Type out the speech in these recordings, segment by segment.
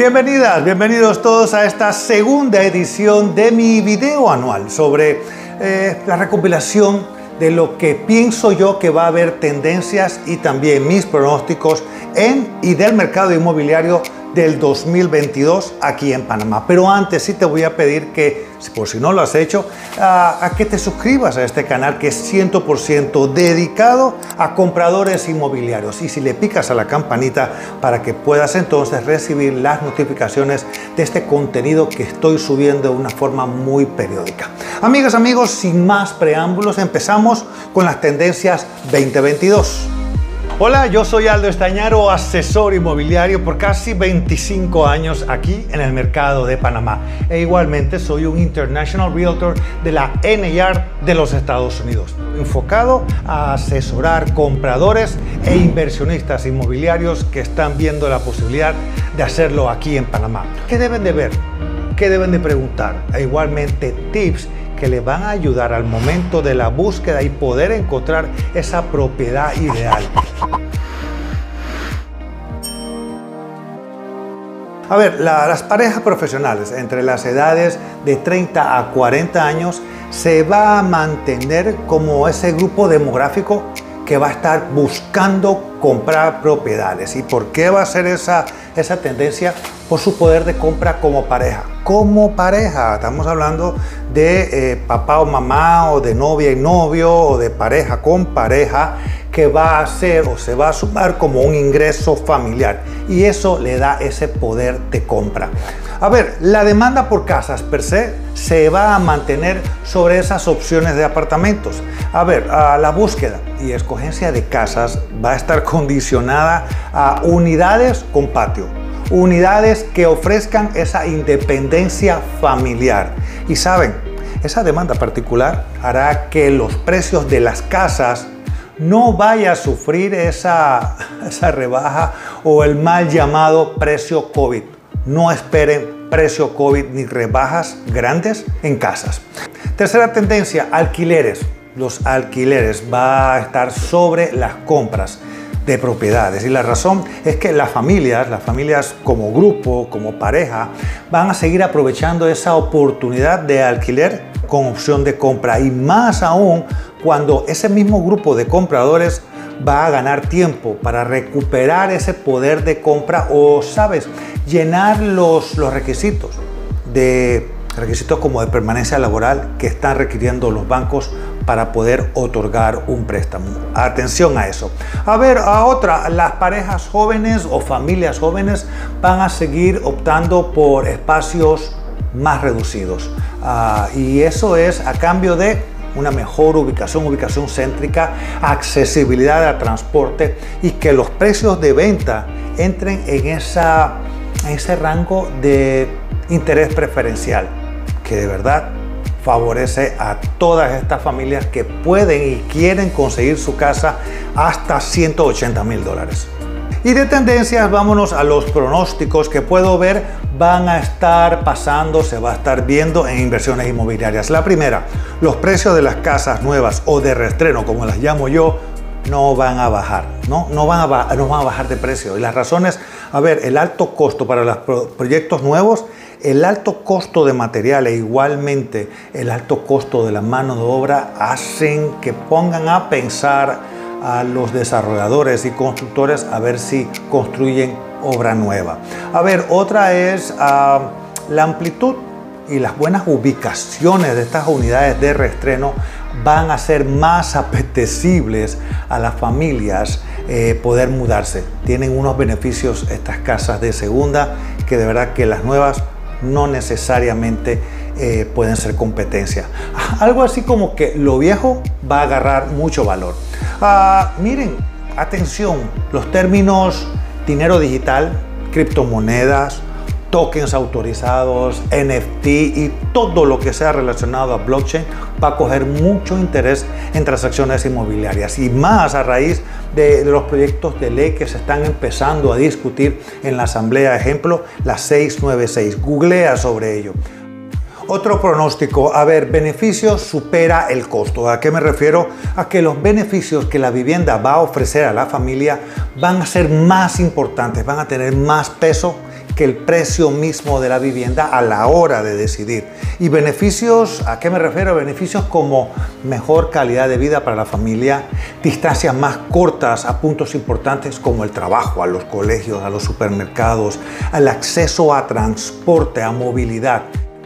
Bienvenidas, bienvenidos todos a esta segunda edición de mi video anual sobre eh, la recopilación de lo que pienso yo que va a haber tendencias y también mis pronósticos en y del mercado inmobiliario del 2022 aquí en Panamá. Pero antes sí te voy a pedir que, por si no lo has hecho, a, que te suscribas a este canal que es 100% dedicado a compradores inmobiliarios. Y si le picas a la campanita para que puedas entonces recibir las notificaciones de este contenido que estoy subiendo de una forma muy periódica. Amigas, amigos, sin más preámbulos, empezamos con las tendencias 2022. Hola, yo soy Aldo Estañaro, asesor inmobiliario por casi 25 años aquí en el mercado de Panamá. E igualmente soy un International Realtor de la NAR de los Estados Unidos, enfocado a asesorar compradores e inversionistas inmobiliarios que están viendo la posibilidad de hacerlo aquí en Panamá. ¿Qué deben de ver? ¿Qué deben de preguntar? E igualmente tips que le van a ayudar al momento de la búsqueda y poder encontrar esa propiedad ideal. A ver, las parejas profesionales entre las edades de 30 a 40 años se va a mantener como ese grupo demográfico que va a estar buscando comprar propiedades. ¿Y por qué va a ser esa, esa tendencia? Por su poder de compra como pareja. Como pareja, estamos hablando de eh, papá o mamá o de novia y novio o de pareja con pareja que va a ser o se va a sumar como un ingreso familiar y eso le da ese poder de compra. A ver, la demanda por casas per se se va a mantener sobre esas opciones de apartamentos. A ver, la búsqueda y escogencia de casas va a estar condicionada a unidades con patio, unidades que ofrezcan esa independencia familiar. Y saben, esa demanda particular hará que los precios de las casas no vaya a sufrir esa, esa rebaja o el mal llamado precio COVID no esperen precio COVID ni rebajas grandes en casas. Tercera tendencia, alquileres. Los alquileres va a estar sobre las compras de propiedades. Y la razón es que las familias, las familias como grupo, como pareja, van a seguir aprovechando esa oportunidad de alquiler con opción de compra. Y más aún cuando ese mismo grupo de compradores va a ganar tiempo para recuperar ese poder de compra o, sabes, llenar los, los requisitos de requisitos como de permanencia laboral que están requiriendo los bancos para poder otorgar un préstamo. Atención a eso. A ver, a otra, las parejas jóvenes o familias jóvenes van a seguir optando por espacios más reducidos. Ah, y eso es a cambio de una mejor ubicación, ubicación céntrica, accesibilidad al transporte y que los precios de venta entren en, en ese rango de interés preferencial que de verdad favorece a todas estas familias que pueden y quieren conseguir su casa hasta 180 mil dólares. Y de tendencias, vámonos a los pronósticos que puedo ver van a estar pasando, se va a estar viendo en inversiones inmobiliarias. La primera, los precios de las casas nuevas o de reestreno, como las llamo yo, no van a bajar, ¿no? No van a, no van a bajar de precio. Y las razones, a ver, el alto costo para los proyectos nuevos, el alto costo de material e igualmente el alto costo de la mano de obra hacen que pongan a pensar a los desarrolladores y constructores a ver si construyen obra nueva. A ver, otra es ah, la amplitud y las buenas ubicaciones de estas unidades de reestreno van a ser más apetecibles a las familias eh, poder mudarse. Tienen unos beneficios estas casas de segunda que de verdad que las nuevas no necesariamente eh, pueden ser competencia. Algo así como que lo viejo va a agarrar mucho valor. Ah, miren, atención, los términos dinero digital, criptomonedas, tokens autorizados, NFT y todo lo que sea relacionado a blockchain va a coger mucho interés en transacciones inmobiliarias y más a raíz de, los proyectos de ley que se están empezando a discutir en la Asamblea, ejemplo, la 696. Googlea sobre ello. Otro pronóstico, a ver, beneficios supera el costo. ¿A qué me refiero? A que los beneficios que la vivienda va a ofrecer a la familia van a ser más importantes, van a tener más peso que el precio mismo de la vivienda a la hora de decidir. Y beneficios, ¿a qué me refiero? Beneficios como mejor calidad de vida para la familia, distancias más cortas a puntos importantes como el trabajo, a los colegios, a los supermercados, al acceso a transporte, a movilidad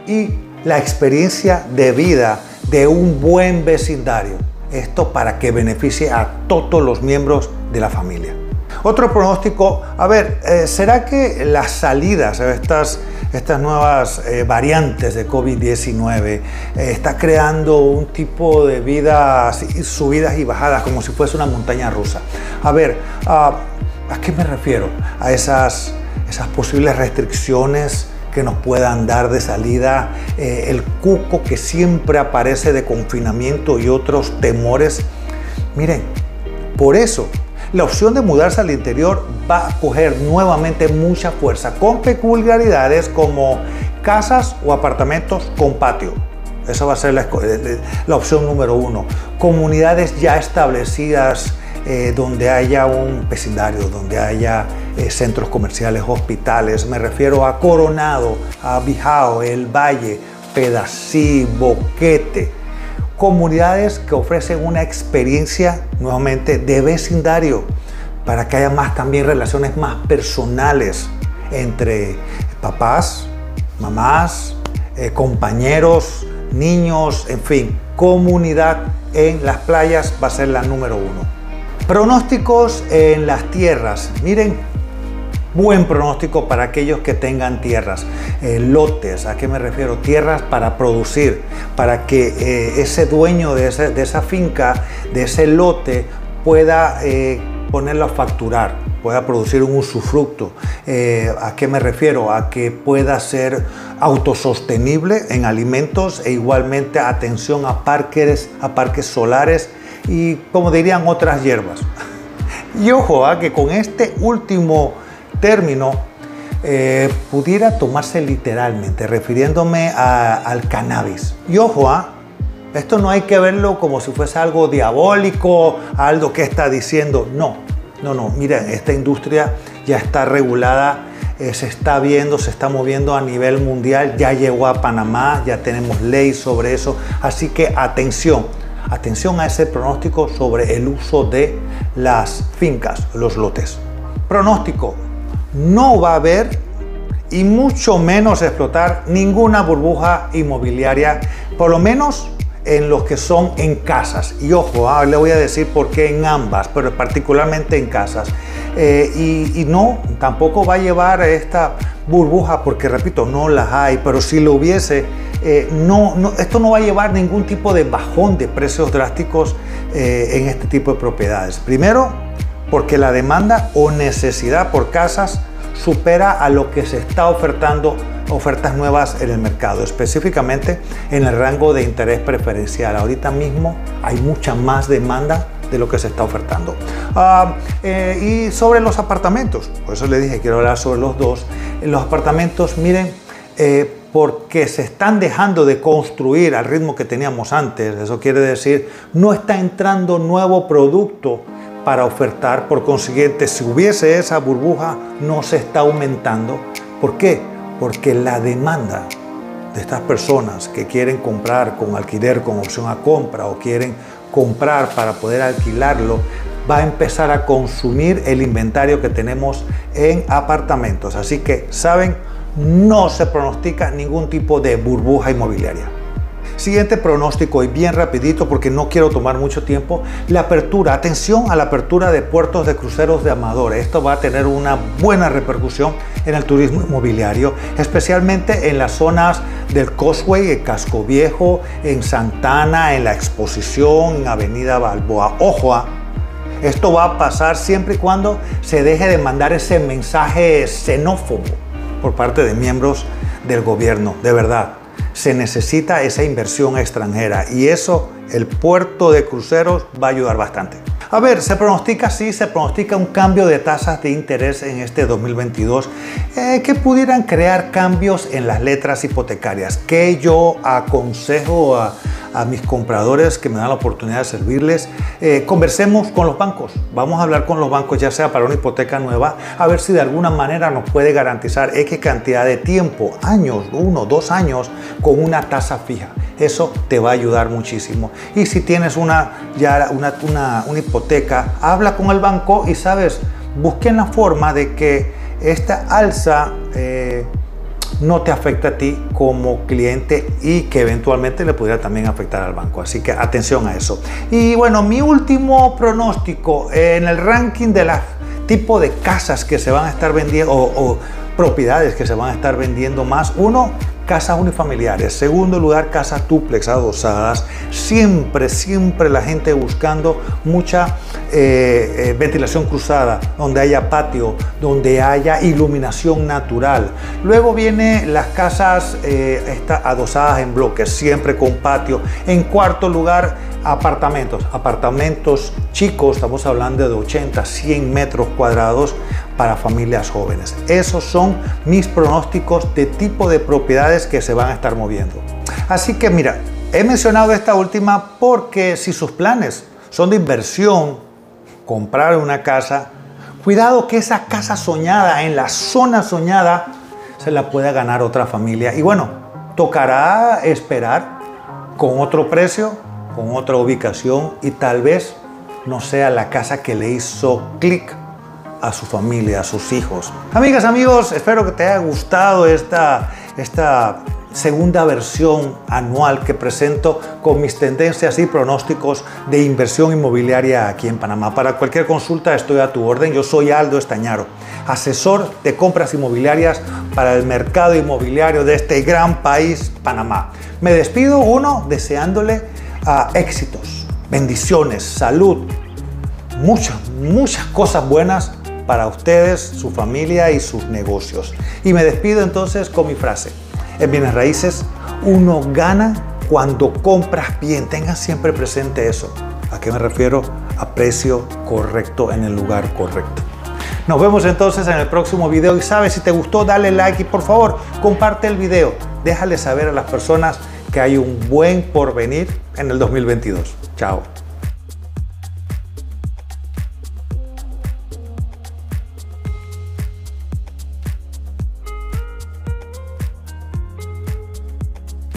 y la experiencia de vida de un buen vecindario. Esto para que beneficie a todos los miembros de la familia. Otro pronóstico, a ver, eh, ¿será que las salidas estas, estas nuevas eh, variantes de COVID-19 eh, está creando un tipo de vida, subidas y bajadas, como si fuese una montaña rusa? A ver, ah, ¿a qué me refiero? A esas, esas posibles restricciones que nos puedan dar de salida, el cuco que siempre aparece de confinamiento y otros temores. Miren, por eso la opción de mudarse al interior va a coger nuevamente mucha fuerza con peculiaridades como casas o apartamentos con patio. Esa va a ser la, eh, opción número uno. Comunidades ya establecidas eh, donde haya un vecindario, donde haya eh, centros comerciales, hospitales. Me refiero a Coronado, a Bijao, El Valle, Pedací, Boquete comunidades que ofrecen una experiencia nuevamente de vecindario para que haya más también relaciones más personales entre papás, mamás, eh, compañeros, niños, en fin, comunidad en las playas va a ser la número uno. Pronósticos en las tierras. Miren, buen pronóstico para aquellos que tengan tierras, eh, lotes, ¿a qué me refiero? Tierras para producir, para que eh, ese dueño de, esa finca, de ese lote, pueda eh, ponerlo a facturar, pueda producir un usufructo. ¿A qué me refiero? A que pueda ser autosostenible en alimentos e igualmente atención a parques, a parques solares y como dirían otras hierbas. Y ojo, a que con este último término eh, pudiera tomarse literalmente, refiriéndome al cannabis. Y ojo, ¿ah? esto no hay que verlo como si fuese algo diabólico, algo que está diciendo. No, no, no. Mira, esta industria ya está regulada, eh, se está viendo, se está moviendo a nivel mundial, ya llegó a Panamá, ya tenemos ley sobre eso. Así que atención, atención a ese pronóstico sobre el uso de las fincas, los lotes. Pronóstico, no va a haber y mucho menos explotar ninguna burbuja inmobiliaria, por lo menos en los que son en casas. Y ojo, ah, le voy a decir por qué en ambas, pero particularmente en casas. Eh, y, no, tampoco va a llevar esta burbuja, porque repito, no las hay, pero si lo hubiese, eh, no, esto no va a llevar ningún tipo de bajón de precios drásticos eh, en este tipo de propiedades. Primero, porque la demanda o necesidad por casas supera a lo que se está ofertando ofertas nuevas en el mercado, específicamente en el rango de interés preferencial. Ahorita mismo hay mucha más demanda de lo que se está ofertando. Ah, eh, y sobre los apartamentos, por eso le dije, quiero hablar sobre los dos. Los apartamentos, miren, eh, porque se están dejando de construir al ritmo que teníamos antes, eso quiere decir, no está entrando nuevo producto para ofertar. Por consiguiente, si hubiese esa burbuja, no se está aumentando. ¿Por qué? Porque la demanda de estas personas que quieren comprar con alquiler con opción a compra o quieren comprar para poder alquilarlo, va a empezar a consumir el inventario que tenemos en apartamentos. Así que, ¿saben? No se pronostica ningún tipo de burbuja inmobiliaria. Siguiente pronóstico y bien rapidito porque no quiero tomar mucho tiempo. La apertura, atención a la apertura de puertos de cruceros de amadores. Esto va a tener una buena repercusión en el turismo inmobiliario, especialmente en las zonas del Causeway, el Casco Viejo, en Santana, en la Exposición, en Avenida Balboa. Ojo, ¿ah? esto va a pasar siempre y cuando se deje de mandar ese mensaje xenófobo por parte de miembros del gobierno, de verdad se necesita esa inversión extranjera y eso el puerto de cruceros va a ayudar bastante. A ver, se pronostica, sí, se pronostica un cambio de tasas de interés en este 2022 eh, que pudieran crear cambios en las letras hipotecarias, que yo aconsejo a, a mis compradores que me dan la oportunidad de servirles. Eh, conversemos con los bancos. Vamos a hablar con los bancos, ya sea para una hipoteca nueva, a ver si de alguna manera nos puede garantizar X cantidad de tiempo, años, uno, dos años, con una tasa fija. Eso te va a ayudar muchísimo. Y si tienes una, ya una, una, hipoteca, habla con el banco y sabes, busquen la forma de que esta alza eh, no te afecte a ti como cliente y que eventualmente le pudiera también afectar al banco. Así que atención a eso. Y bueno, mi último pronóstico en el ranking de las tipo de casas que se van a estar vendiendo o propiedades que se van a estar vendiendo más. Uno, casas unifamiliares. Segundo lugar, casas duplex adosadas. Siempre, siempre la gente buscando mucha eh, eh, ventilación cruzada, donde haya patio, donde haya iluminación natural. Luego viene las casas eh, adosadas en bloques, siempre con patio. En cuarto lugar, apartamentos. Apartamentos chicos, estamos hablando de 80, 100 metros cuadrados para familias jóvenes. Esos son mis pronósticos de tipo de propiedades que se van a estar moviendo. Así que mira, he mencionado esta última porque si sus planes son de inversión, comprar una casa, cuidado que esa casa soñada, en la zona soñada, se la pueda ganar otra familia. Y bueno, tocará esperar con otro precio, con otra ubicación y tal vez no sea la casa que le hizo clic a su familia, a sus hijos. Amigas, amigos, espero que te haya gustado esta, esta segunda versión anual que presento con mis tendencias y pronósticos de inversión inmobiliaria aquí en Panamá. Para cualquier consulta estoy a tu orden. Yo soy Aldo Estañaro, asesor de compras inmobiliarias para el mercado inmobiliario de este gran país, Panamá. Me despido, uno, deseándole éxitos, bendiciones, salud, muchas, muchas cosas buenas para ustedes, su familia y sus negocios. Y me despido entonces con mi frase. En bienes raíces, uno gana cuando compras bien. Tengan siempre presente eso. ¿A qué me refiero? A precio correcto en el lugar correcto. Nos vemos entonces en el próximo video y sabes, si te gustó, dale like y por favor, comparte el video. Déjale saber a las personas que hay un buen porvenir en el 2022. Chao.